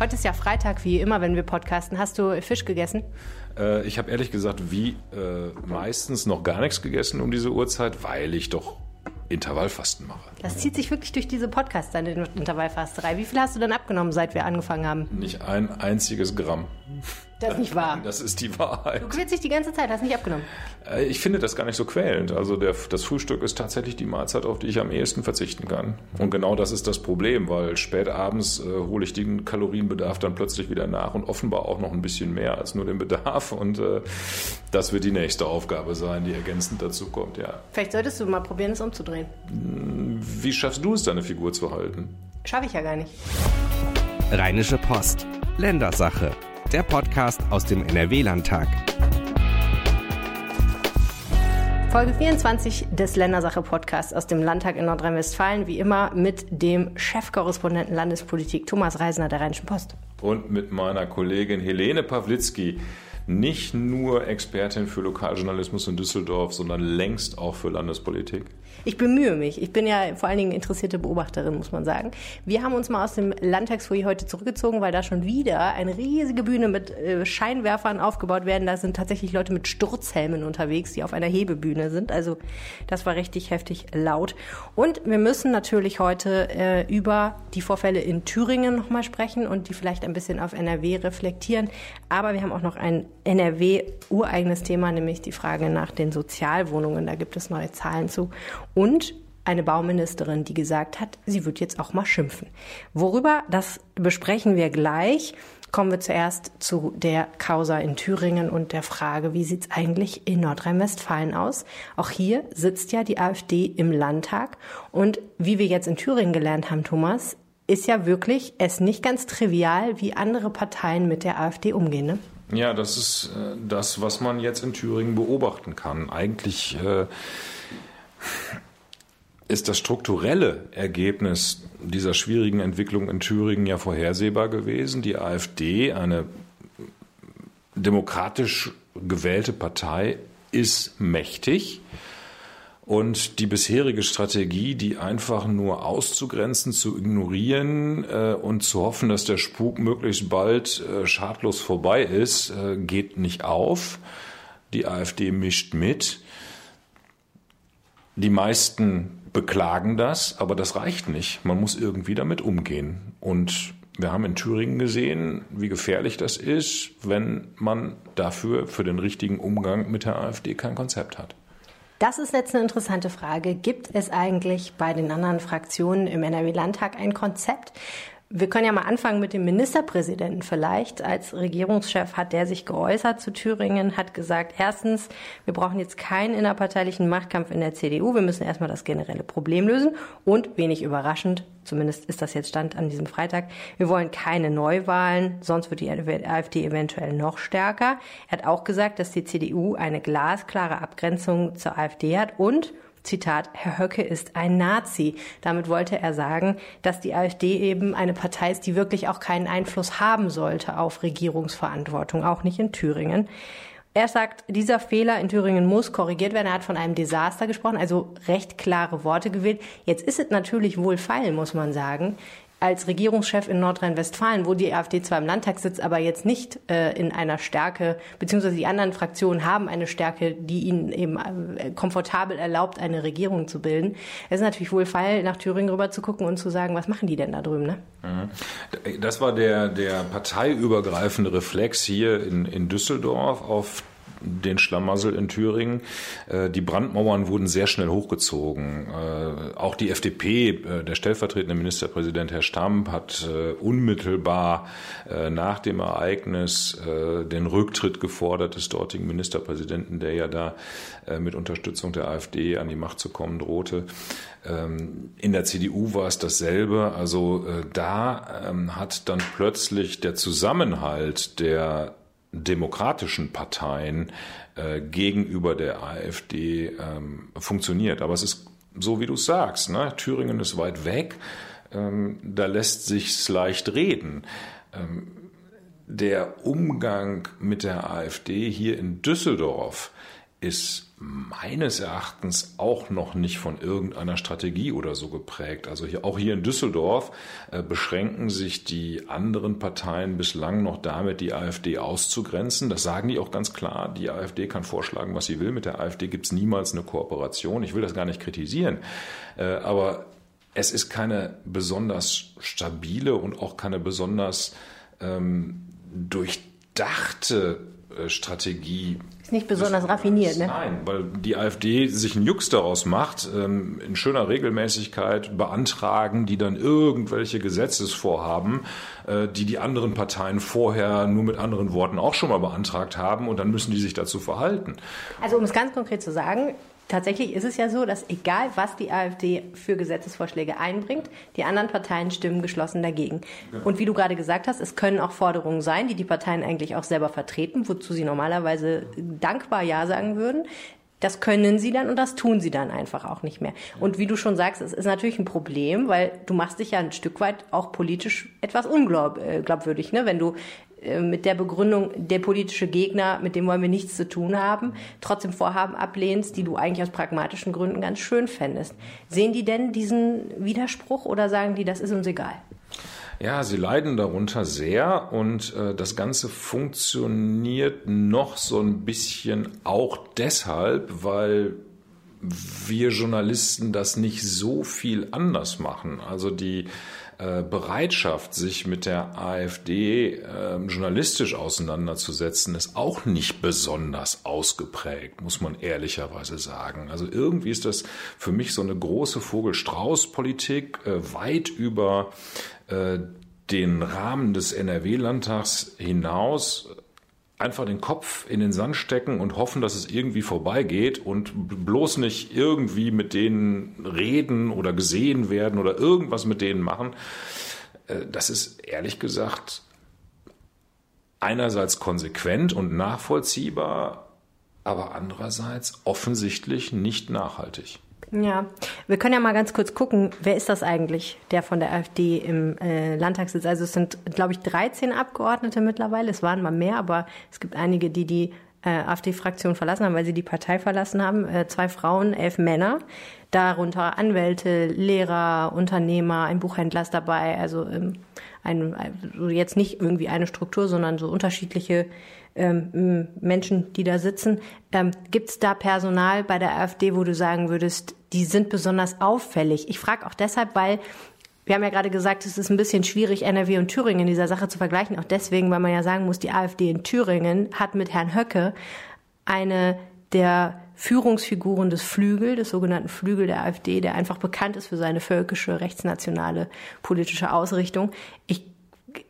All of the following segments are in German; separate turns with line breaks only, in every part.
Heute ist ja Freitag, wie immer, wenn wir podcasten. Hast du Fisch gegessen?
Äh, ich habe ehrlich gesagt, wie äh, meistens noch gar nichts gegessen um diese Uhrzeit, weil ich doch Intervallfasten mache.
Das zieht sich wirklich durch diese Podcasts, deine Intervallfasterei. Wie viel hast du denn abgenommen, seit wir angefangen haben?
Nicht ein einziges Gramm.
Das ist nicht wahr.
Das ist die Wahrheit.
Du quälst dich die ganze Zeit, hast nicht abgenommen.
Äh, ich finde das gar nicht so quälend. Also der, das Frühstück ist tatsächlich die Mahlzeit, auf die ich am ehesten verzichten kann. Und genau das ist das Problem, weil spät abends äh, hole ich den Kalorienbedarf dann plötzlich wieder nach und offenbar auch noch ein bisschen mehr als nur den Bedarf. Und äh, das wird die nächste Aufgabe sein, die ergänzend dazu kommt, ja.
Vielleicht solltest du mal probieren, es umzudrehen.
Wie schaffst du es, deine Figur zu halten?
Schaffe ich ja gar nicht.
Rheinische Post. Ländersache der Podcast aus dem NRW-Landtag.
Folge 24 des Ländersache-Podcasts aus dem Landtag in Nordrhein-Westfalen, wie immer mit dem Chefkorrespondenten Landespolitik Thomas Reisner der Rheinischen Post.
Und mit meiner Kollegin Helene Pawlitzki, nicht nur Expertin für Lokaljournalismus in Düsseldorf, sondern längst auch für Landespolitik.
Ich bemühe mich. Ich bin ja vor allen Dingen interessierte Beobachterin, muss man sagen. Wir haben uns mal aus dem Landtagsfoyer heute zurückgezogen, weil da schon wieder eine riesige Bühne mit äh, Scheinwerfern aufgebaut werden. Da sind tatsächlich Leute mit Sturzhelmen unterwegs, die auf einer Hebebühne sind. Also das war richtig heftig laut. Und wir müssen natürlich heute äh, über die Vorfälle in Thüringen nochmal sprechen und die vielleicht ein bisschen auf NRW reflektieren. Aber wir haben auch noch ein NRW-ureigenes Thema, nämlich die Frage nach den Sozialwohnungen. Da gibt es neue Zahlen zu und eine Bauministerin, die gesagt hat, sie wird jetzt auch mal schimpfen. Worüber, das besprechen wir gleich. Kommen wir zuerst zu der Causa in Thüringen und der Frage, wie sieht's eigentlich in Nordrhein-Westfalen aus? Auch hier sitzt ja die AfD im Landtag und wie wir jetzt in Thüringen gelernt haben, Thomas, ist ja wirklich es nicht ganz trivial, wie andere Parteien mit der AfD umgehen. Ne?
Ja, das ist äh, das, was man jetzt in Thüringen beobachten kann. Eigentlich äh, ist das strukturelle Ergebnis dieser schwierigen Entwicklung in Thüringen ja vorhersehbar gewesen. Die AfD, eine demokratisch gewählte Partei, ist mächtig. Und die bisherige Strategie, die einfach nur auszugrenzen, zu ignorieren äh, und zu hoffen, dass der Spuk möglichst bald äh, schadlos vorbei ist, äh, geht nicht auf. Die AfD mischt mit. Die meisten beklagen das, aber das reicht nicht. Man muss irgendwie damit umgehen. Und wir haben in Thüringen gesehen, wie gefährlich das ist, wenn man dafür für den richtigen Umgang mit der AfD kein Konzept hat.
Das ist jetzt eine interessante Frage. Gibt es eigentlich bei den anderen Fraktionen im NRW-Landtag ein Konzept? Wir können ja mal anfangen mit dem Ministerpräsidenten vielleicht. Als Regierungschef hat der sich geäußert zu Thüringen, hat gesagt, erstens, wir brauchen jetzt keinen innerparteilichen Machtkampf in der CDU. Wir müssen erstmal das generelle Problem lösen. Und wenig überraschend, zumindest ist das jetzt Stand an diesem Freitag, wir wollen keine Neuwahlen, sonst wird die AfD eventuell noch stärker. Er hat auch gesagt, dass die CDU eine glasklare Abgrenzung zur AfD hat und Zitat, Herr Höcke ist ein Nazi. Damit wollte er sagen, dass die AfD eben eine Partei ist, die wirklich auch keinen Einfluss haben sollte auf Regierungsverantwortung, auch nicht in Thüringen. Er sagt, dieser Fehler in Thüringen muss korrigiert werden. Er hat von einem Desaster gesprochen, also recht klare Worte gewählt. Jetzt ist es natürlich wohl feil, muss man sagen als Regierungschef in Nordrhein-Westfalen, wo die AfD zwar im Landtag sitzt, aber jetzt nicht äh, in einer Stärke, beziehungsweise die anderen Fraktionen haben eine Stärke, die ihnen eben äh, komfortabel erlaubt, eine Regierung zu bilden. Es ist natürlich wohl feil, nach Thüringen rüber zu gucken und zu sagen, was machen die denn da drüben? Ne?
Mhm. Das war der, der parteiübergreifende Reflex hier in, in Düsseldorf auf den Schlamassel in Thüringen. Äh, die Brandmauern wurden sehr schnell hochgezogen. Äh, auch die FDP, äh, der stellvertretende Ministerpräsident Herr Stamp, hat unmittelbar nach dem Ereignis den Rücktritt gefordert des dortigen Ministerpräsidenten, der ja da mit Unterstützung der AfD an die Macht zu kommen drohte. Ähm, in der CDU war es dasselbe. Also da ähm, hat dann plötzlich der Zusammenhalt der demokratischen Parteien äh, gegenüber der AfD ähm, funktioniert. Aber es ist so, wie du es sagst. Ne? Thüringen ist weit weg. Ähm, da lässt sich's leicht reden. Ähm, der Umgang mit der AfD hier in Düsseldorf ist meines Erachtens auch noch nicht von irgendeiner Strategie oder so geprägt. Also hier, auch hier in Düsseldorf äh, beschränken sich die anderen Parteien bislang noch damit, die AfD auszugrenzen. Das sagen die auch ganz klar. Die AfD kann vorschlagen, was sie will. Mit der AfD gibt es niemals eine Kooperation. Ich will das gar nicht kritisieren. Äh, aber es ist keine besonders stabile und auch keine besonders ähm, durchdachte Strategie.
Ist nicht besonders raffiniert, ne?
Nein, weil die AfD sich einen Jux daraus macht, ähm, in schöner Regelmäßigkeit beantragen, die dann irgendwelche Gesetzesvorhaben, äh, die die anderen Parteien vorher nur mit anderen Worten auch schon mal beantragt haben und dann müssen die sich dazu verhalten.
Also um es ganz konkret zu sagen, Tatsächlich ist es ja so, dass egal was die AfD für Gesetzesvorschläge einbringt, die anderen Parteien stimmen geschlossen dagegen. Genau. Und wie du gerade gesagt hast, es können auch Forderungen sein, die die Parteien eigentlich auch selber vertreten, wozu sie normalerweise dankbar Ja sagen würden. Das können sie dann und das tun sie dann einfach auch nicht mehr. Und wie du schon sagst, es ist natürlich ein Problem, weil du machst dich ja ein Stück weit auch politisch etwas unglaubwürdig, äh, ne? wenn du mit der Begründung, der politische Gegner, mit dem wollen wir nichts zu tun haben, trotzdem Vorhaben ablehnst, die du eigentlich aus pragmatischen Gründen ganz schön fändest. Sehen die denn diesen Widerspruch oder sagen die, das ist uns egal?
Ja, sie leiden darunter sehr und äh, das Ganze funktioniert noch so ein bisschen auch deshalb, weil wir Journalisten das nicht so viel anders machen. Also die äh, Bereitschaft, sich mit der AfD äh, journalistisch auseinanderzusetzen, ist auch nicht besonders ausgeprägt, muss man ehrlicherweise sagen. Also irgendwie ist das für mich so eine große Vogel-Strauß-Politik, äh, weit über äh, den Rahmen des NRW-Landtags hinaus einfach den Kopf in den Sand stecken und hoffen, dass es irgendwie vorbeigeht und bloß nicht irgendwie mit denen reden oder gesehen werden oder irgendwas mit denen machen. Äh, das ist ehrlich gesagt einerseits konsequent und nachvollziehbar, aber andererseits offensichtlich nicht nachhaltig.
Ja, wir können ja mal ganz kurz gucken, wer ist das eigentlich, der von der AfD im äh, Landtag sitzt. Also es sind, glaube ich, 13 Abgeordnete mittlerweile. Es waren mal mehr, aber es gibt einige, die die äh, AfD-Fraktion verlassen haben, weil sie die Partei verlassen haben. Äh, zwei Frauen, elf Männer, darunter Anwälte, Lehrer, Unternehmer, ein Buchhändler ist dabei. Also, ähm, ein, also jetzt nicht irgendwie eine Struktur, sondern so unterschiedliche ähm, Menschen, die da sitzen. Ähm, Gibt es da Personal bei der AfD, wo du sagen würdest, die sind besonders auffällig? Ich frage auch deshalb, weil wir haben ja gerade gesagt, es ist ein bisschen schwierig, NRW und Thüringen in dieser Sache zu vergleichen. Auch deswegen, weil man ja sagen muss, die AfD in Thüringen hat mit Herrn Höcke eine der Führungsfiguren des Flügel, des sogenannten Flügel der AfD, der einfach bekannt ist für seine völkische, rechtsnationale politische Ausrichtung. Ich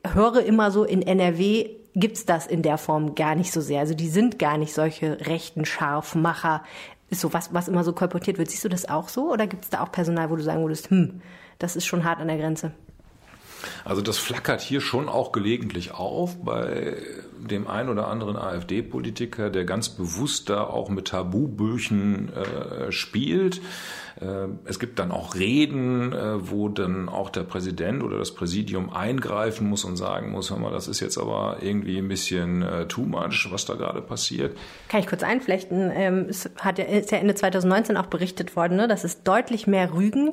höre immer so in NRW gibt's das in der Form gar nicht so sehr. Also die sind gar nicht solche rechten Scharfmacher. Ist so was, was immer so kolportiert wird. Siehst du das auch so? Oder gibt's da auch Personal, wo du sagen würdest, hm, das ist schon hart an der Grenze?
Also das flackert hier schon auch gelegentlich auf bei dem ein oder anderen AfD-Politiker, der ganz bewusst da auch mit Tabubüchen äh, spielt. Äh, es gibt dann auch Reden, äh, wo dann auch der Präsident oder das Präsidium eingreifen muss und sagen muss, hör mal, das ist jetzt aber irgendwie ein bisschen äh, too much, was da gerade passiert.
Kann ich kurz einflechten? Ähm, es hat ist ja Ende 2019 auch berichtet worden, ne, dass es deutlich mehr Rügen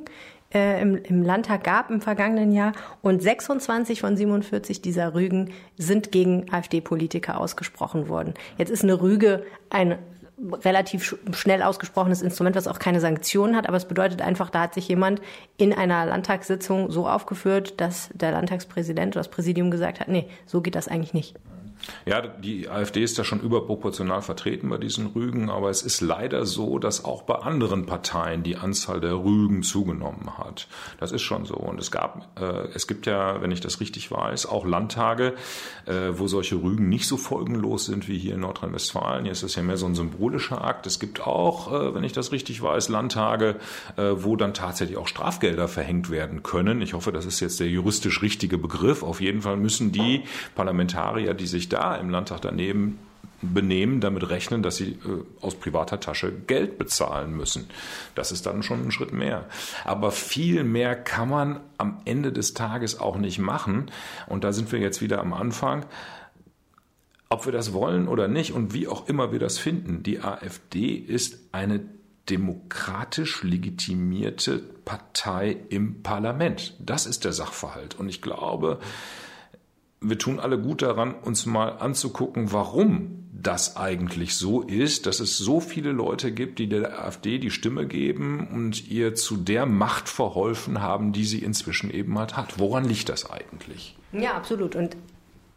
äh, im, im Landtag gab im vergangenen Jahr und 26 von 47 dieser Rügen sind gegen AfD-Politiker ausgesprochen worden. Jetzt ist eine Rüge ein relativ schnell ausgesprochenes Instrument, was auch keine Sanktionen hat, aber es bedeutet einfach, da hat sich jemand in einer Landtagssitzung so aufgeführt, dass der Landtagspräsident oder das Präsidium gesagt hat, nee, so geht das eigentlich nicht.
Ja, die AfD ist da schon überproportional vertreten bei diesen Rügen, aber es ist leider so, dass auch bei anderen Parteien die Anzahl der Rügen zugenommen hat. Das ist schon so. Und es gab, äh, es gibt ja, wenn ich das richtig weiß, auch Landtage, äh, wo solche Rügen nicht so folgenlos sind wie hier in Nordrhein-Westfalen. Hier ist das ja mehr so ein symbolischer Akt. Es gibt auch, äh, wenn ich das richtig weiß, Landtage, äh, wo dann tatsächlich auch Strafgelder verhängt werden können. Ich hoffe, das ist jetzt der juristisch richtige Begriff. Auf jeden Fall müssen die Parlamentarier, die sich da im Landtag daneben benehmen, damit rechnen, dass sie äh, aus privater Tasche Geld bezahlen müssen. Das ist dann schon ein Schritt mehr. Aber viel mehr kann man am Ende des Tages auch nicht machen. Und da sind wir jetzt wieder am Anfang. ob wir das wollen oder nicht und wie auch immer wir das finden, die AfD ist eine demokratisch legitimierte Partei im Parlament. Das ist der Sachverhalt. Und ich glaube, wir tun alle gut daran, uns mal anzugucken, warum das eigentlich so ist, dass es so viele Leute gibt, die der AfD die Stimme geben und ihr zu der Macht verholfen haben, die sie inzwischen eben halt hat. Woran liegt das eigentlich?
Ja, absolut. Und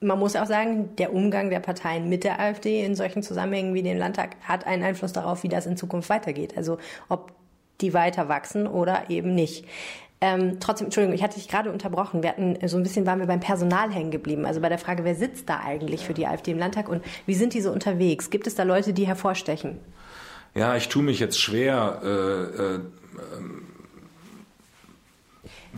man muss auch sagen, der Umgang der Parteien mit der AfD in solchen Zusammenhängen wie dem Landtag hat einen Einfluss darauf, wie das in Zukunft weitergeht. Also ob die weiter wachsen oder eben nicht. Ähm, trotzdem, Entschuldigung, ich hatte dich gerade unterbrochen. Wir hatten so ein bisschen waren wir beim Personal hängen geblieben. Also bei der Frage, wer sitzt da eigentlich für die AfD im Landtag und wie sind die so unterwegs? Gibt es da Leute, die hervorstechen?
Ja, ich tue mich jetzt schwer. Äh, äh,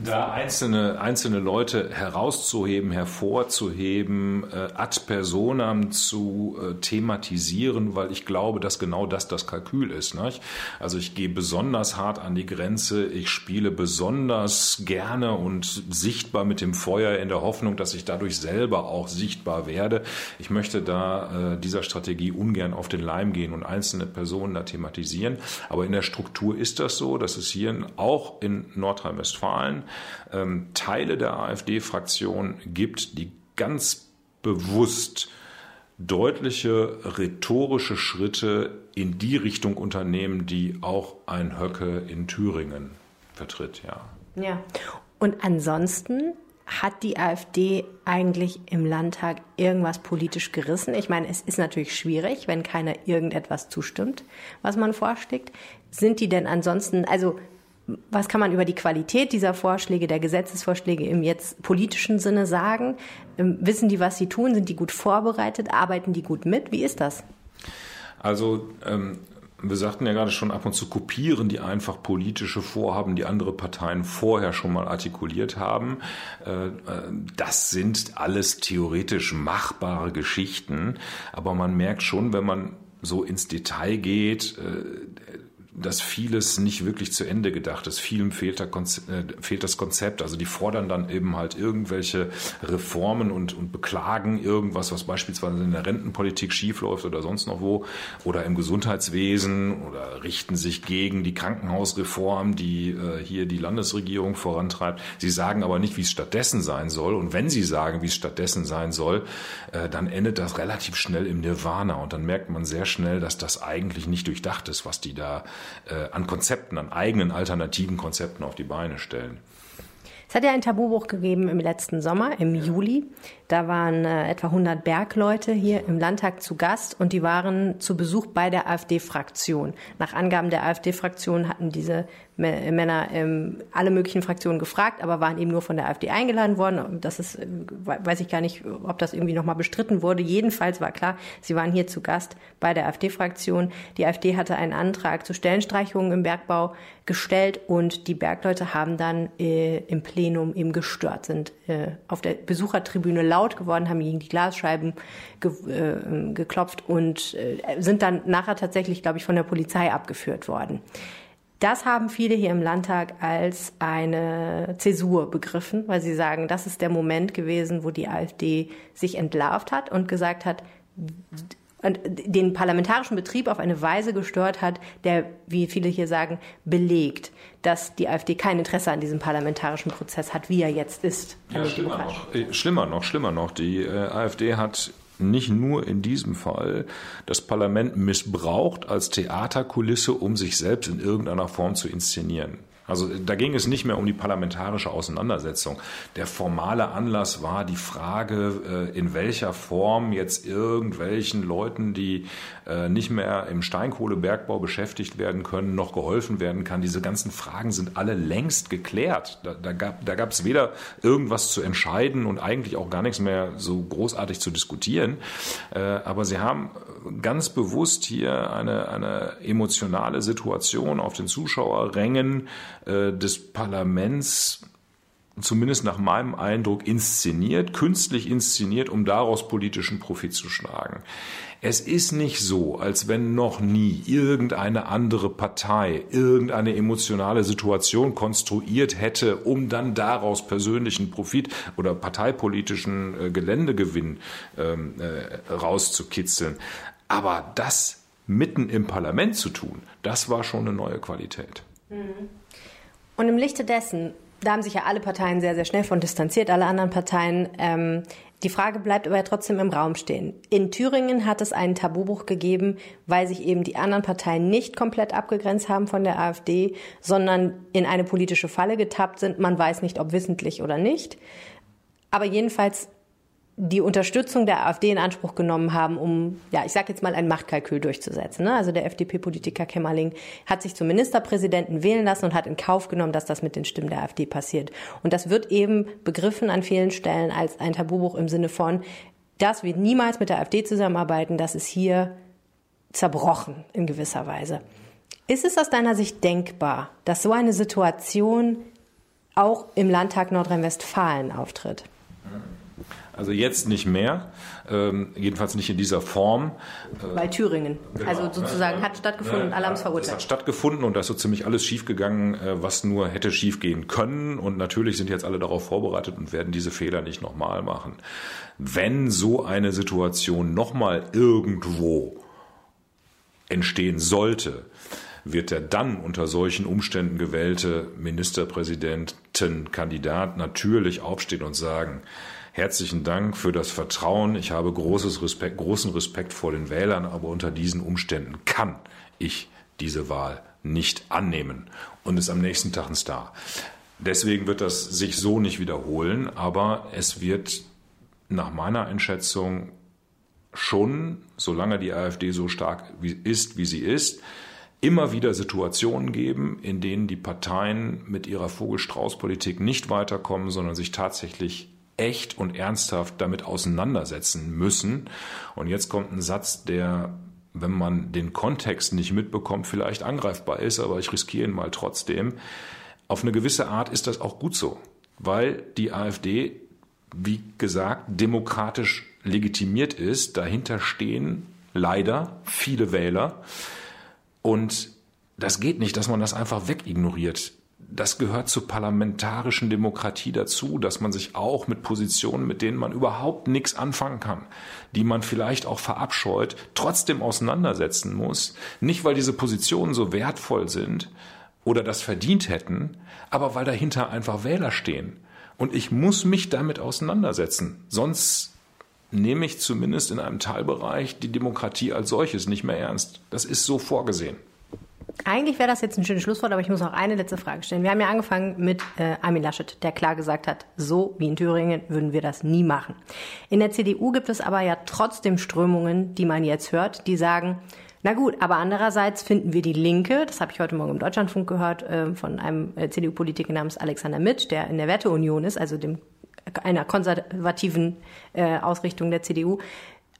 da einzelne, einzelne Leute herauszuheben, hervorzuheben, äh, ad personam zu äh, thematisieren, weil ich glaube, dass genau das das Kalkül ist. Nicht? Also ich gehe besonders hart an die Grenze, ich spiele besonders gerne und sichtbar mit dem Feuer in der Hoffnung, dass ich dadurch selber auch sichtbar werde. Ich möchte da äh, dieser Strategie ungern auf den Leim gehen und einzelne Personen da thematisieren. Aber in der Struktur ist das so, dass es hier auch in Nordrhein-Westfalen ähm, Teile der AfD-Fraktion gibt, die ganz bewusst deutliche rhetorische Schritte in die Richtung unternehmen, die auch ein Höcke in Thüringen vertritt, ja.
Ja. Und ansonsten hat die AfD eigentlich im Landtag irgendwas politisch gerissen? Ich meine, es ist natürlich schwierig, wenn keiner irgendetwas zustimmt, was man vorschlägt. Sind die denn ansonsten, also was kann man über die Qualität dieser Vorschläge, der Gesetzesvorschläge im jetzt politischen Sinne sagen? Ähm, wissen die, was sie tun? Sind die gut vorbereitet? Arbeiten die gut mit? Wie ist das?
Also ähm, wir sagten ja gerade schon, ab und zu kopieren die einfach politische Vorhaben, die andere Parteien vorher schon mal artikuliert haben. Äh, äh, das sind alles theoretisch machbare Geschichten, aber man merkt schon, wenn man so ins Detail geht, äh, dass vieles nicht wirklich zu Ende gedacht ist. Vielen fehlt, äh, fehlt, das Konzept. Also die fordern dann eben halt irgendwelche Reformen und, und beklagen irgendwas, was beispielsweise in der Rentenpolitik schiefläuft oder sonst noch wo oder im Gesundheitswesen oder richten sich gegen die Krankenhausreform, die äh, hier die Landesregierung vorantreibt. Sie sagen aber nicht, wie es stattdessen sein soll. Und wenn sie sagen, wie es stattdessen sein soll, äh, dann endet das relativ schnell im Nirvana. Und dann merkt man sehr schnell, dass das eigentlich nicht durchdacht ist, was die da äh, an Konzepten, an eigenen alternativen Konzepten auf die Beine stellen.
Es hat ja ein Tabubuch gegeben im letzten Sommer, im Juli. Da waren äh, etwa 100 Bergleute hier im Landtag zu Gast und die waren zu Besuch bei der AfD-Fraktion. Nach Angaben der AfD-Fraktion hatten diese Männer ähm, alle möglichen Fraktionen gefragt, aber waren eben nur von der AfD eingeladen worden. Das ist, äh, weiß ich gar nicht, ob das irgendwie nochmal bestritten wurde. Jedenfalls war klar, sie waren hier zu Gast bei der AfD-Fraktion. Die AfD hatte einen Antrag zu Stellenstreichungen im Bergbau gestellt und die Bergleute haben dann äh, im Plenum eben gestört, sind äh, auf der Besuchertribüne laut geworden, haben gegen die Glasscheiben ge äh, geklopft und äh, sind dann nachher tatsächlich, glaube ich, von der Polizei abgeführt worden. Das haben viele hier im Landtag als eine Zäsur begriffen, weil sie sagen, das ist der Moment gewesen, wo die AfD sich entlarvt hat und gesagt hat, den parlamentarischen Betrieb auf eine Weise gestört hat, der, wie viele hier sagen, belegt, dass die AfD kein Interesse an diesem parlamentarischen Prozess hat, wie er jetzt ist.
Ja, schlimmer noch, äh, schlimmer noch, schlimmer noch. Die äh, AfD hat nicht nur in diesem Fall das Parlament missbraucht als Theaterkulisse, um sich selbst in irgendeiner Form zu inszenieren. Also da ging es nicht mehr um die parlamentarische Auseinandersetzung. Der formale Anlass war die Frage, äh, in welcher Form jetzt irgendwelchen Leuten, die äh, nicht mehr im Steinkohlebergbau beschäftigt werden können, noch geholfen werden kann. Diese ganzen Fragen sind alle längst geklärt. Da, da gab es weder irgendwas zu entscheiden und eigentlich auch gar nichts mehr so großartig zu diskutieren. Äh, aber sie haben ganz bewusst hier eine, eine emotionale Situation auf den Zuschauerrängen äh, des Parlaments zumindest nach meinem Eindruck, inszeniert, künstlich inszeniert, um daraus politischen Profit zu schlagen. Es ist nicht so, als wenn noch nie irgendeine andere Partei irgendeine emotionale Situation konstruiert hätte, um dann daraus persönlichen Profit oder parteipolitischen äh, Geländegewinn ähm, äh, rauszukitzeln. Aber das mitten im Parlament zu tun, das war schon eine neue Qualität.
Und im Lichte dessen, da haben sich ja alle Parteien sehr, sehr schnell von distanziert, alle anderen Parteien. Ähm, die Frage bleibt aber trotzdem im Raum stehen. In Thüringen hat es einen Tabubruch gegeben, weil sich eben die anderen Parteien nicht komplett abgegrenzt haben von der AfD, sondern in eine politische Falle getappt sind. Man weiß nicht, ob wissentlich oder nicht. Aber jedenfalls die Unterstützung der AfD in Anspruch genommen haben, um, ja, ich sage jetzt mal, ein Machtkalkül durchzusetzen. Ne? Also der FDP-Politiker Kemmerling hat sich zum Ministerpräsidenten wählen lassen und hat in Kauf genommen, dass das mit den Stimmen der AfD passiert. Und das wird eben begriffen an vielen Stellen als ein Tabubuch im Sinne von, das wird niemals mit der AfD zusammenarbeiten, das ist hier zerbrochen in gewisser Weise. Ist es aus deiner Sicht denkbar, dass so eine Situation auch im Landtag Nordrhein-Westfalen auftritt?
Also jetzt nicht mehr, ähm, jedenfalls nicht in dieser Form.
Weil Thüringen, genau, also sozusagen hat stattgefunden und alle haben es verurteilt. Es
hat stattgefunden und da ist so ziemlich alles schiefgegangen, äh, was nur hätte schiefgehen können. Und natürlich sind jetzt alle darauf vorbereitet und werden diese Fehler nicht nochmal machen. Wenn so eine Situation nochmal irgendwo entstehen sollte, wird der dann unter solchen Umständen gewählte Ministerpräsidentenkandidat natürlich aufstehen und sagen, Herzlichen Dank für das Vertrauen. Ich habe großes Respekt, großen Respekt vor den Wählern, aber unter diesen Umständen kann ich diese Wahl nicht annehmen und ist am nächsten Tag ein Star. Deswegen wird das sich so nicht wiederholen, aber es wird nach meiner Einschätzung schon, solange die AfD so stark ist, wie sie ist, immer wieder Situationen geben, in denen die Parteien mit ihrer Vogelstrauß-Politik nicht weiterkommen, sondern sich tatsächlich echt und ernsthaft damit auseinandersetzen müssen. Und jetzt kommt ein Satz, der, wenn man den Kontext nicht mitbekommt, vielleicht angreifbar ist, aber ich riskiere ihn mal trotzdem. Auf eine gewisse Art ist das auch gut so, weil die AfD, wie gesagt, demokratisch legitimiert ist. Dahinter stehen leider viele Wähler. Und das geht nicht, dass man das einfach wegignoriert das gehört zur parlamentarischen Demokratie dazu, dass man sich auch mit Positionen, mit denen man überhaupt nichts anfangen kann, die man vielleicht auch verabscheut, trotzdem auseinandersetzen muss. Nicht, weil diese Positionen so wertvoll sind oder das verdient hätten, aber weil dahinter einfach Wähler stehen. Und ich muss mich damit auseinandersetzen. Sonst nehme ich zumindest in einem Teilbereich die Demokratie als solches nicht mehr ernst. Das ist so vorgesehen.
Eigentlich wäre das jetzt ein schönes Schlusswort, aber ich muss noch eine letzte Frage stellen. Wir haben ja angefangen mit äh, Armin Laschet, der klar gesagt hat, so wie in Thüringen würden wir das nie machen. In der CDU gibt es aber ja trotzdem Strömungen, die man jetzt hört, die sagen, na gut, aber andererseits finden wir die Linke, das habe ich heute Morgen im Deutschlandfunk gehört, äh, von einem äh, CDU-Politiker namens Alexander Mitsch, der in der Werteunion ist, also dem, einer konservativen äh, Ausrichtung der CDU.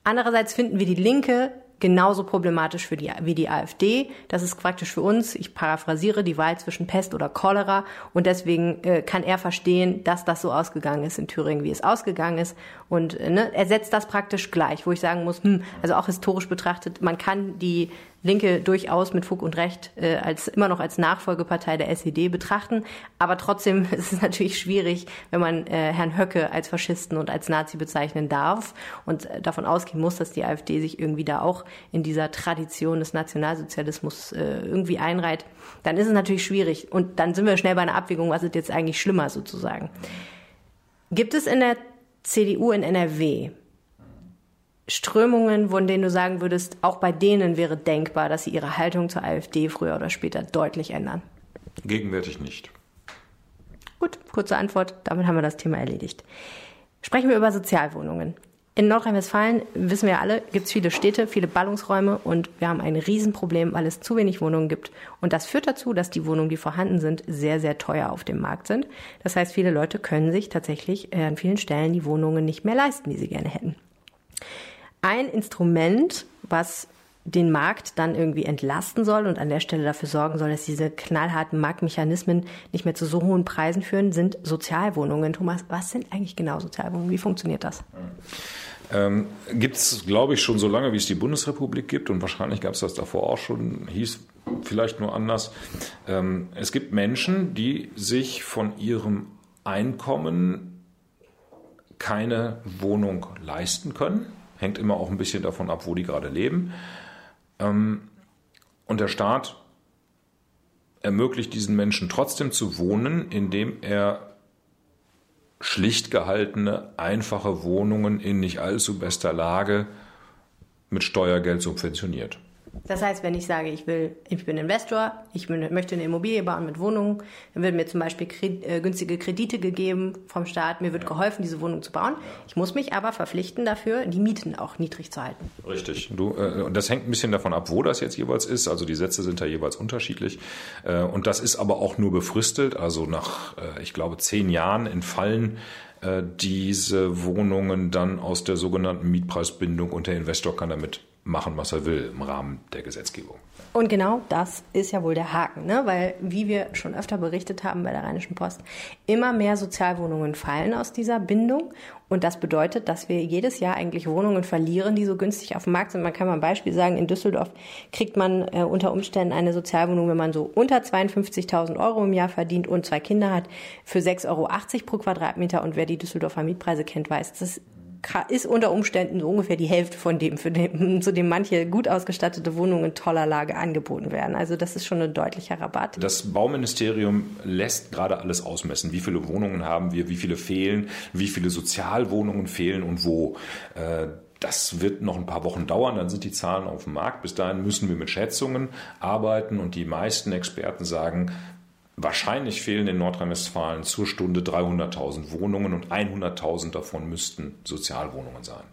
Andererseits finden wir die Linke genauso problematisch für die, wie die AfD. Das ist praktisch für uns, ich paraphrasiere, die Wahl zwischen Pest oder Cholera. Und deswegen äh, kann er verstehen, dass das so ausgegangen ist in Thüringen, wie es ausgegangen ist. Und äh, ne, er setzt das praktisch gleich, wo ich sagen muss, hm, also auch historisch betrachtet, man kann die Linke durchaus mit Fug und Recht äh, als immer noch als Nachfolgepartei der SED betrachten. Aber trotzdem ist es natürlich schwierig, wenn man äh, Herrn Höcke als Faschisten und als Nazi bezeichnen darf und äh, davon ausgehen muss, dass die AfD sich irgendwie da auch in dieser Tradition des Nationalsozialismus äh, irgendwie einreiht. Dann ist es natürlich schwierig. Und dann sind wir schnell bei einer Abwägung, was ist jetzt eigentlich schlimmer sozusagen. Gibt es in der CDU in NRW Strömungen, von denen du sagen würdest, auch bei denen wäre denkbar, dass sie ihre Haltung zur AfD früher oder später deutlich ändern?
Gegenwärtig nicht.
Gut, kurze Antwort. Damit haben wir das Thema erledigt. Sprechen wir über Sozialwohnungen. In Nordrhein-Westfalen, wissen wir alle, gibt es viele Städte, viele Ballungsräume und wir haben ein Riesenproblem, weil es zu wenig Wohnungen gibt. Und das führt dazu, dass die Wohnungen, die vorhanden sind, sehr, sehr teuer auf dem Markt sind. Das heißt, viele Leute können sich tatsächlich äh, an vielen Stellen die Wohnungen nicht mehr leisten, die sie gerne hätten. Ein Instrument, was den Markt dann irgendwie entlasten soll und an der Stelle dafür sorgen soll, dass diese knallharten Marktmechanismen nicht mehr zu so hohen Preisen führen, sind Sozialwohnungen. Thomas, was sind eigentlich genau Sozialwohnungen? Wie funktioniert das?
Ähm, gibt es, glaube ich, schon so lange, wie es die Bundesrepublik gibt und wahrscheinlich gab es das davor auch schon, hieß vielleicht nur anders. Ähm, es gibt Menschen, die sich von ihrem Einkommen keine Wohnung leisten können. Hängt immer auch ein bisschen davon ab, wo die gerade leben. Ähm, und der Staat ermöglicht diesen Menschen trotzdem zu wohnen, indem er schlicht gehaltene, einfache Wohnungen in nicht allzu bester Lage mit Steuergeld subventioniert.
Das heißt, wenn ich sage, ich will, ich bin Investor, ich möchte eine Immobilie bauen mit Wohnungen, dann werden mir zum Beispiel äh, günstige Kredite gegeben vom Staat, mir wird ja. geholfen, diese Wohnung zu bauen. Ich muss mich aber verpflichten dafür, die Mieten auch niedrig zu halten.
Richtig. Du, äh, das hängt ein bisschen davon ab, wo das jetzt jeweils ist. Also die Sätze sind da jeweils unterschiedlich. Äh, und das ist aber auch nur befristet. Also nach, äh, ich glaube, zehn Jahren entfallen äh, diese Wohnungen dann aus der sogenannten Mietpreisbindung und der Investor kann damit machen, was er will im Rahmen der Gesetzgebung.
Und genau das ist ja wohl der Haken, ne? weil, wie wir schon öfter berichtet haben bei der Rheinischen Post, immer mehr Sozialwohnungen fallen aus dieser Bindung. Und das bedeutet, dass wir jedes Jahr eigentlich Wohnungen verlieren, die so günstig auf dem Markt sind. Man kann mal ein Beispiel sagen, in Düsseldorf kriegt man äh, unter Umständen eine Sozialwohnung, wenn man so unter 52.000 Euro im Jahr verdient und zwei Kinder hat, für 6,80 Euro pro Quadratmeter. Und wer die Düsseldorfer Mietpreise kennt, weiß, das ist unter Umständen so ungefähr die Hälfte von dem, für den, zu dem manche gut ausgestattete Wohnungen in toller Lage angeboten werden. Also das ist schon ein deutlicher Rabatt.
Das Bauministerium lässt gerade alles ausmessen. Wie viele Wohnungen haben wir, wie viele fehlen, wie viele Sozialwohnungen fehlen und wo. Äh, das wird noch ein paar Wochen dauern, dann sind die Zahlen auf dem Markt. Bis dahin müssen wir mit Schätzungen arbeiten und die meisten Experten sagen, Wahrscheinlich fehlen in Nordrhein-Westfalen zur Stunde 300.000 Wohnungen und 100.000 davon müssten Sozialwohnungen sein.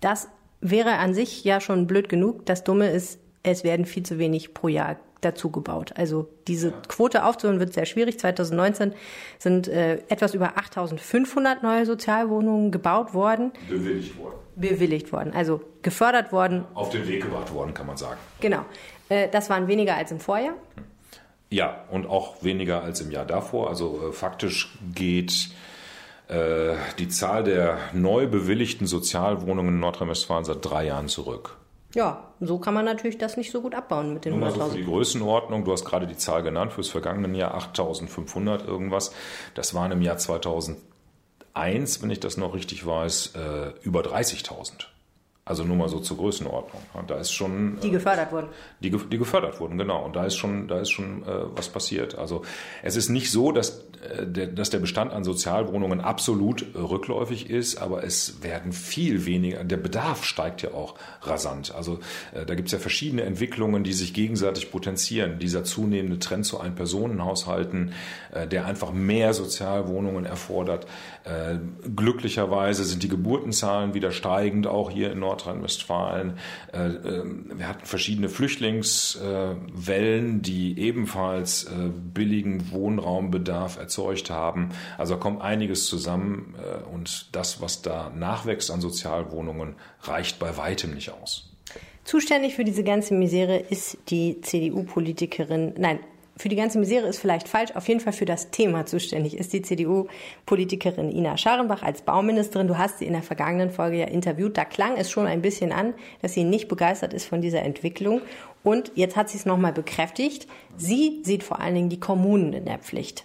Das wäre an sich ja schon blöd genug. Das Dumme ist, es werden viel zu wenig pro Jahr dazu gebaut. Also diese Quote aufzuholen wird sehr schwierig. 2019 sind äh, etwas über 8.500 neue Sozialwohnungen gebaut worden.
Bewilligt worden.
Bewilligt worden, also gefördert worden.
Auf den Weg gebracht worden, kann man sagen.
Genau. Äh, das waren weniger als im Vorjahr. Hm.
Ja, und auch weniger als im Jahr davor. Also äh, faktisch geht äh, die Zahl der neu bewilligten Sozialwohnungen in Nordrhein-Westfalen seit drei Jahren zurück.
Ja, so kann man natürlich das nicht so gut abbauen mit den 100.000. Also
für die Größenordnung, du hast gerade die Zahl genannt, fürs vergangene Jahr 8.500 irgendwas. Das waren im Jahr 2001, wenn ich das noch richtig weiß, äh, über 30.000. Also nur mal so zur Größenordnung. Da ist schon
die gefördert wurden.
Die, die gefördert wurden, genau. Und da ist schon, da ist schon äh, was passiert. Also es ist nicht so, dass äh, der, dass der Bestand an Sozialwohnungen absolut äh, rückläufig ist, aber es werden viel weniger. Der Bedarf steigt ja auch rasant. Also äh, da gibt es ja verschiedene Entwicklungen, die sich gegenseitig potenzieren. Dieser zunehmende Trend zu Ein-Personen-Haushalten, äh, der einfach mehr Sozialwohnungen erfordert. Äh, glücklicherweise sind die Geburtenzahlen wieder steigend, auch hier in Nord Nordrhein-Westfalen. Äh, ähm, wir hatten verschiedene Flüchtlingswellen, die ebenfalls äh, billigen Wohnraumbedarf erzeugt haben. Also kommt einiges zusammen äh, und das, was da nachwächst an Sozialwohnungen, reicht bei weitem nicht aus.
Zuständig für diese ganze Misere ist die CDU-Politikerin, nein, für die ganze Misere ist vielleicht falsch, auf jeden Fall für das Thema zuständig ist die CDU-Politikerin Ina Scharenbach als Bauministerin. Du hast sie in der vergangenen Folge ja interviewt. Da klang es schon ein bisschen an, dass sie nicht begeistert ist von dieser Entwicklung. Und jetzt hat sie es nochmal bekräftigt. Sie sieht vor allen Dingen die Kommunen in der Pflicht.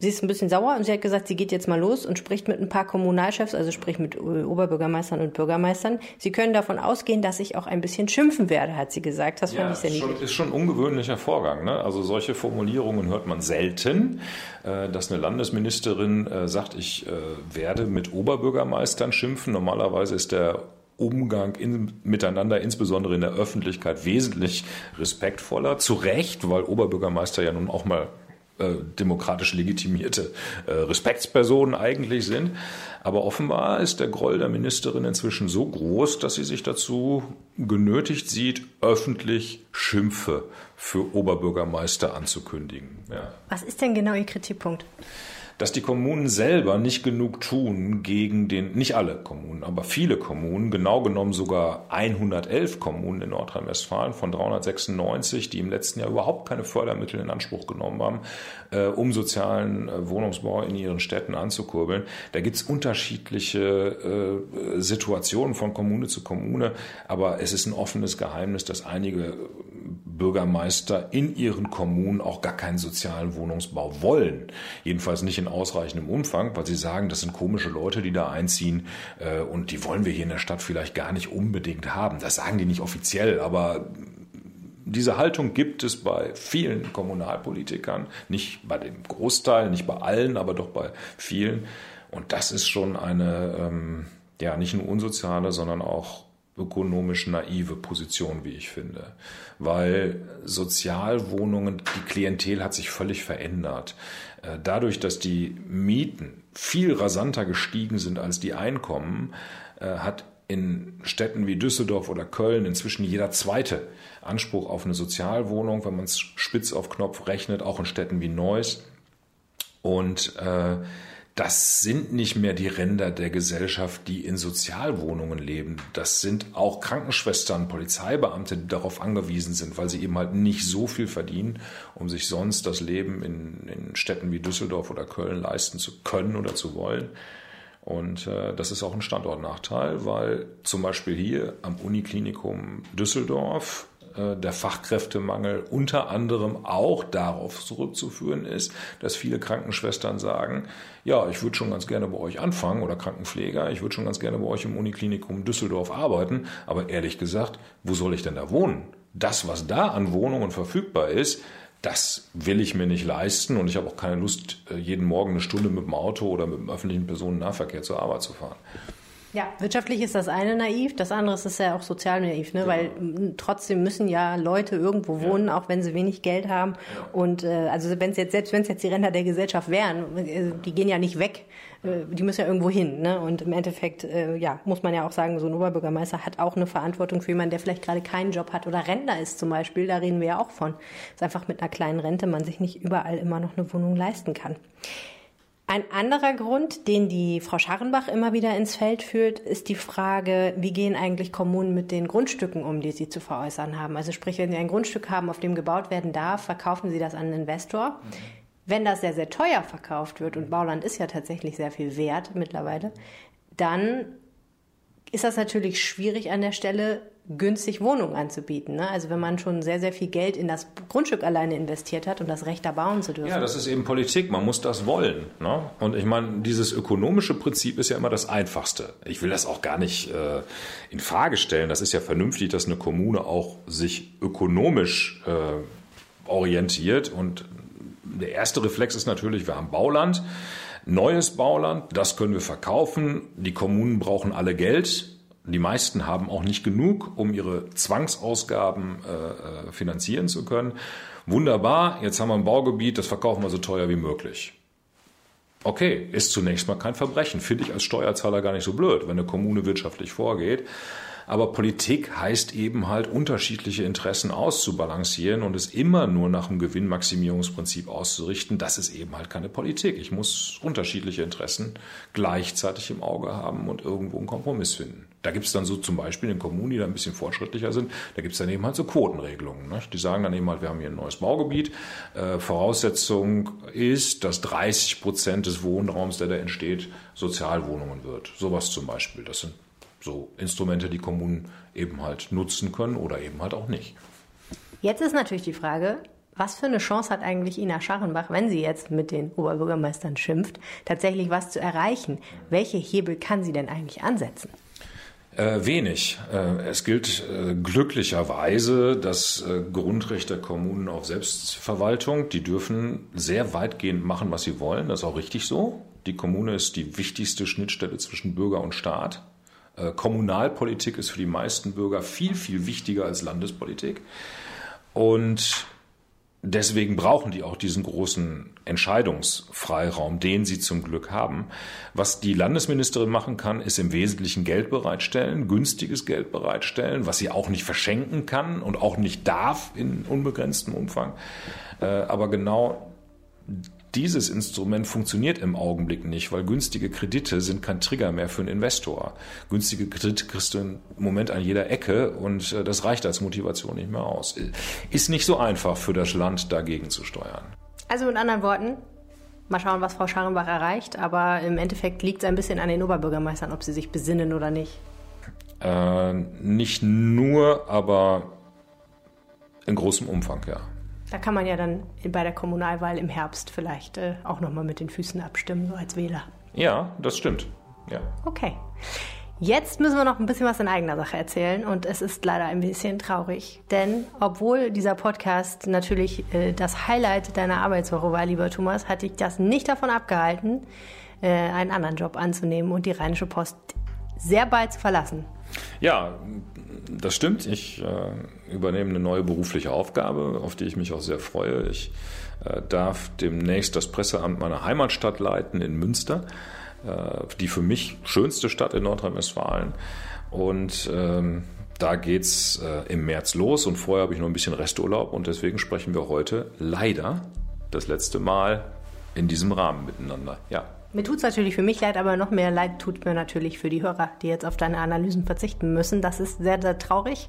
Sie ist ein bisschen sauer und sie hat gesagt, sie geht jetzt mal los und spricht mit ein paar Kommunalchefs, also sprich mit Oberbürgermeistern und Bürgermeistern. Sie können davon ausgehen, dass ich auch ein bisschen schimpfen werde, hat sie gesagt.
Das ja, fand ich sehr niedlich. Ist schon ein ungewöhnlicher Vorgang. Ne? Also solche Formulierungen hört man selten, äh, dass eine Landesministerin äh, sagt, ich äh, werde mit Oberbürgermeistern schimpfen. Normalerweise ist der Umgang in, miteinander, insbesondere in der Öffentlichkeit, wesentlich respektvoller. Zu Recht, weil Oberbürgermeister ja nun auch mal äh, demokratisch legitimierte äh, Respektspersonen eigentlich sind. Aber offenbar ist der Groll der Ministerin inzwischen so groß, dass sie sich dazu genötigt sieht, öffentlich Schimpfe für Oberbürgermeister anzukündigen.
Ja. Was ist denn genau Ihr Kritikpunkt?
Dass die Kommunen selber nicht genug tun gegen den, nicht alle Kommunen, aber viele Kommunen, genau genommen sogar 111 Kommunen in Nordrhein-Westfalen von 396, die im letzten Jahr überhaupt keine Fördermittel in Anspruch genommen haben, äh, um sozialen äh, Wohnungsbau in ihren Städten anzukurbeln. Da gibt's unterschiedliche äh, Situationen von Kommune zu Kommune, aber es ist ein offenes Geheimnis, dass einige Bürgermeister in ihren Kommunen auch gar keinen sozialen Wohnungsbau wollen. Jedenfalls nicht in ausreichendem Umfang, weil sie sagen, das sind komische Leute, die da einziehen äh, und die wollen wir hier in der Stadt vielleicht gar nicht unbedingt haben. Das sagen die nicht offiziell, aber diese Haltung gibt es bei vielen Kommunalpolitikern, nicht bei dem Großteil, nicht bei allen, aber doch bei vielen. Und das ist schon eine, ähm, ja, nicht nur unsoziale, sondern auch ökonomisch naive Position, wie ich finde. Weil Sozialwohnungen, die Klientel hat sich völlig verändert. Äh, dadurch, dass die Mieten viel rasanter gestiegen sind als die Einkommen, äh, hat in Städten wie Düsseldorf oder Köln inzwischen jeder zweite Anspruch auf eine Sozialwohnung, wenn man es spitz auf Knopf rechnet, auch in Städten wie Neuss. Und äh, das sind nicht mehr die Ränder der Gesellschaft, die in Sozialwohnungen leben. Das sind auch Krankenschwestern, Polizeibeamte, die darauf angewiesen sind, weil sie eben halt nicht so viel verdienen, um sich sonst das Leben in, in Städten wie Düsseldorf oder Köln leisten zu können oder zu wollen. Und äh, das ist auch ein Standortnachteil, weil zum Beispiel hier am Uniklinikum Düsseldorf der Fachkräftemangel unter anderem auch darauf zurückzuführen ist, dass viele Krankenschwestern sagen, ja, ich würde schon ganz gerne bei euch anfangen oder Krankenpfleger, ich würde schon ganz gerne bei euch im Uniklinikum Düsseldorf arbeiten, aber ehrlich gesagt, wo soll ich denn da wohnen? Das, was da an Wohnungen verfügbar ist, das will ich mir nicht leisten und ich habe auch keine Lust, äh, jeden Morgen eine Stunde mit dem Auto oder mit dem öffentlichen Personennahverkehr zur Arbeit zu fahren.
Ja, wirtschaftlich ist das eine naiv, das andere ist ja auch sozial naiv, ne? Ja. weil trotzdem müssen ja Leute irgendwo wohnen, ja. auch wenn sie wenig Geld haben. Ja. Und äh, also wenn es jetzt selbst wenn es jetzt die Ränder der Gesellschaft wären, äh, die gehen ja nicht weg, äh, die müssen ja irgendwo hin. Ne? Und im Endeffekt, äh, ja, muss man ja auch sagen, so ein Oberbürgermeister hat auch eine Verantwortung für jemanden, der vielleicht gerade keinen Job hat oder Rentner ist zum Beispiel. Da reden wir ja auch von, dass einfach mit einer kleinen Rente man sich nicht überall immer noch eine Wohnung leisten kann. Ein anderer Grund, den die Frau Scharrenbach immer wieder ins Feld führt, ist die Frage, wie gehen eigentlich Kommunen mit den Grundstücken um, die sie zu veräußern haben. Also sprich, wenn sie ein Grundstück haben, auf dem gebaut werden darf, verkaufen sie das an einen Investor. Wenn das sehr, sehr teuer verkauft wird, und Bauland ist ja tatsächlich sehr viel wert mittlerweile, dann ist das natürlich schwierig an der Stelle, günstig Wohnungen anzubieten. Ne? Also wenn man schon sehr, sehr viel Geld in das Grundstück alleine investiert hat, um das Recht da bauen zu dürfen.
Ja, das ist eben Politik. Man muss das wollen. Ne? Und ich meine, dieses ökonomische Prinzip ist ja immer das Einfachste. Ich will das auch gar nicht äh, in Frage stellen. Das ist ja vernünftig, dass eine Kommune auch sich ökonomisch äh, orientiert. Und der erste Reflex ist natürlich, wir haben Bauland. Neues Bauland, das können wir verkaufen. Die Kommunen brauchen alle Geld die meisten haben auch nicht genug, um ihre Zwangsausgaben äh, äh, finanzieren zu können. Wunderbar, jetzt haben wir ein Baugebiet, das verkaufen wir so teuer wie möglich. Okay, ist zunächst mal kein Verbrechen. Finde ich als Steuerzahler gar nicht so blöd, wenn eine Kommune wirtschaftlich vorgeht. Aber Politik heißt eben halt, unterschiedliche Interessen auszubalancieren und es immer nur nach dem Gewinnmaximierungsprinzip auszurichten. Das ist eben halt keine Politik. Ich muss unterschiedliche Interessen gleichzeitig im Auge haben und irgendwo einen Kompromiss finden. Da gibt es dann so zum Beispiel in Kommunen, die da ein bisschen fortschrittlicher sind, da gibt es dann eben halt so Quotenregelungen. Ne? Die sagen dann eben halt, wir haben hier ein neues Baugebiet. Äh, Voraussetzung ist, dass 30 Prozent des Wohnraums, der da entsteht, Sozialwohnungen wird. Sowas zum Beispiel. Das sind so Instrumente, die Kommunen eben halt nutzen können oder eben halt auch nicht.
Jetzt ist natürlich die Frage, was für eine Chance hat eigentlich Ina Scharrenbach, wenn sie jetzt mit den Oberbürgermeistern schimpft, tatsächlich was zu erreichen? Welche Hebel kann sie denn eigentlich ansetzen?
Äh, wenig. Äh, es gilt äh, glücklicherweise das äh, Grundrecht der Kommunen auf Selbstverwaltung. Die dürfen sehr weitgehend machen, was sie wollen. Das ist auch richtig so. Die Kommune ist die wichtigste Schnittstelle zwischen Bürger und Staat. Äh, Kommunalpolitik ist für die meisten Bürger viel, viel wichtiger als Landespolitik. Und deswegen brauchen die auch diesen großen Entscheidungsfreiraum, den sie zum Glück haben. Was die Landesministerin machen kann, ist im Wesentlichen Geld bereitstellen, günstiges Geld bereitstellen, was sie auch nicht verschenken kann und auch nicht darf in unbegrenztem Umfang. Äh, aber genau dieses Instrument funktioniert im Augenblick nicht, weil günstige Kredite sind kein Trigger mehr für einen Investor. Günstige Kredite kriegst du im Moment an jeder Ecke und äh, das reicht als Motivation nicht mehr aus. Ist nicht so einfach für das Land dagegen zu steuern.
Also mit anderen Worten, mal schauen, was Frau Scharrenbach erreicht, aber im Endeffekt liegt es ein bisschen an den Oberbürgermeistern, ob sie sich besinnen oder nicht.
Äh, nicht nur, aber in großem Umfang, ja.
Da kann man ja dann bei der Kommunalwahl im Herbst vielleicht äh, auch nochmal mit den Füßen abstimmen, so als Wähler.
Ja, das stimmt. Ja.
Okay. Jetzt müssen wir noch ein bisschen was in eigener Sache erzählen und es ist leider ein bisschen traurig, denn obwohl dieser Podcast natürlich äh, das Highlight deiner Arbeitswoche war, lieber Thomas, hat dich das nicht davon abgehalten, äh, einen anderen Job anzunehmen und die Rheinische Post sehr bald zu verlassen.
Ja, das stimmt. Ich äh, übernehme eine neue berufliche Aufgabe, auf die ich mich auch sehr freue. Ich äh, darf demnächst das Presseamt meiner Heimatstadt leiten in Münster, äh, die für mich schönste Stadt in Nordrhein-Westfalen. Und ähm, da geht's äh, im März los und vorher habe ich noch ein bisschen Resturlaub und deswegen sprechen wir heute leider das letzte Mal in diesem Rahmen miteinander. Ja.
Mir tut es natürlich für mich leid, aber noch mehr leid tut mir natürlich für die Hörer, die jetzt auf deine Analysen verzichten müssen. Das ist sehr, sehr traurig.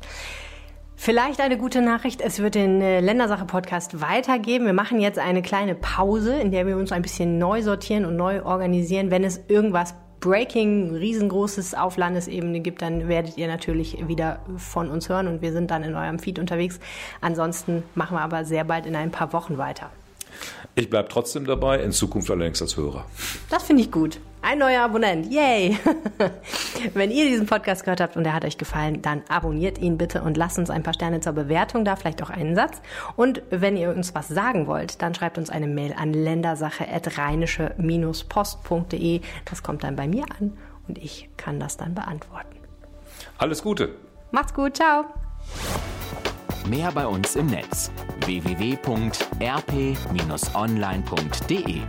Vielleicht eine gute Nachricht, es wird den äh, Ländersache-Podcast weitergeben. Wir machen jetzt eine kleine Pause, in der wir uns ein bisschen neu sortieren und neu organisieren. Wenn es irgendwas Breaking, riesengroßes auf Landesebene gibt, dann werdet ihr natürlich wieder von uns hören und wir sind dann in eurem Feed unterwegs. Ansonsten machen wir aber sehr bald in ein paar Wochen weiter.
Ich bleibe trotzdem dabei, in Zukunft allerdings als Hörer.
Das finde ich gut. Ein neuer Abonnent. Yay! Wenn ihr diesen Podcast gehört habt und er hat euch gefallen, dann abonniert ihn bitte und lasst uns ein paar Sterne zur Bewertung da, vielleicht auch einen Satz. Und wenn ihr uns was sagen wollt, dann schreibt uns eine Mail an ländersache.rheinische-post.de. Das kommt dann bei mir an und ich kann das dann beantworten.
Alles Gute.
Macht's gut. Ciao.
Mehr bei uns im Netz www.rp-online.de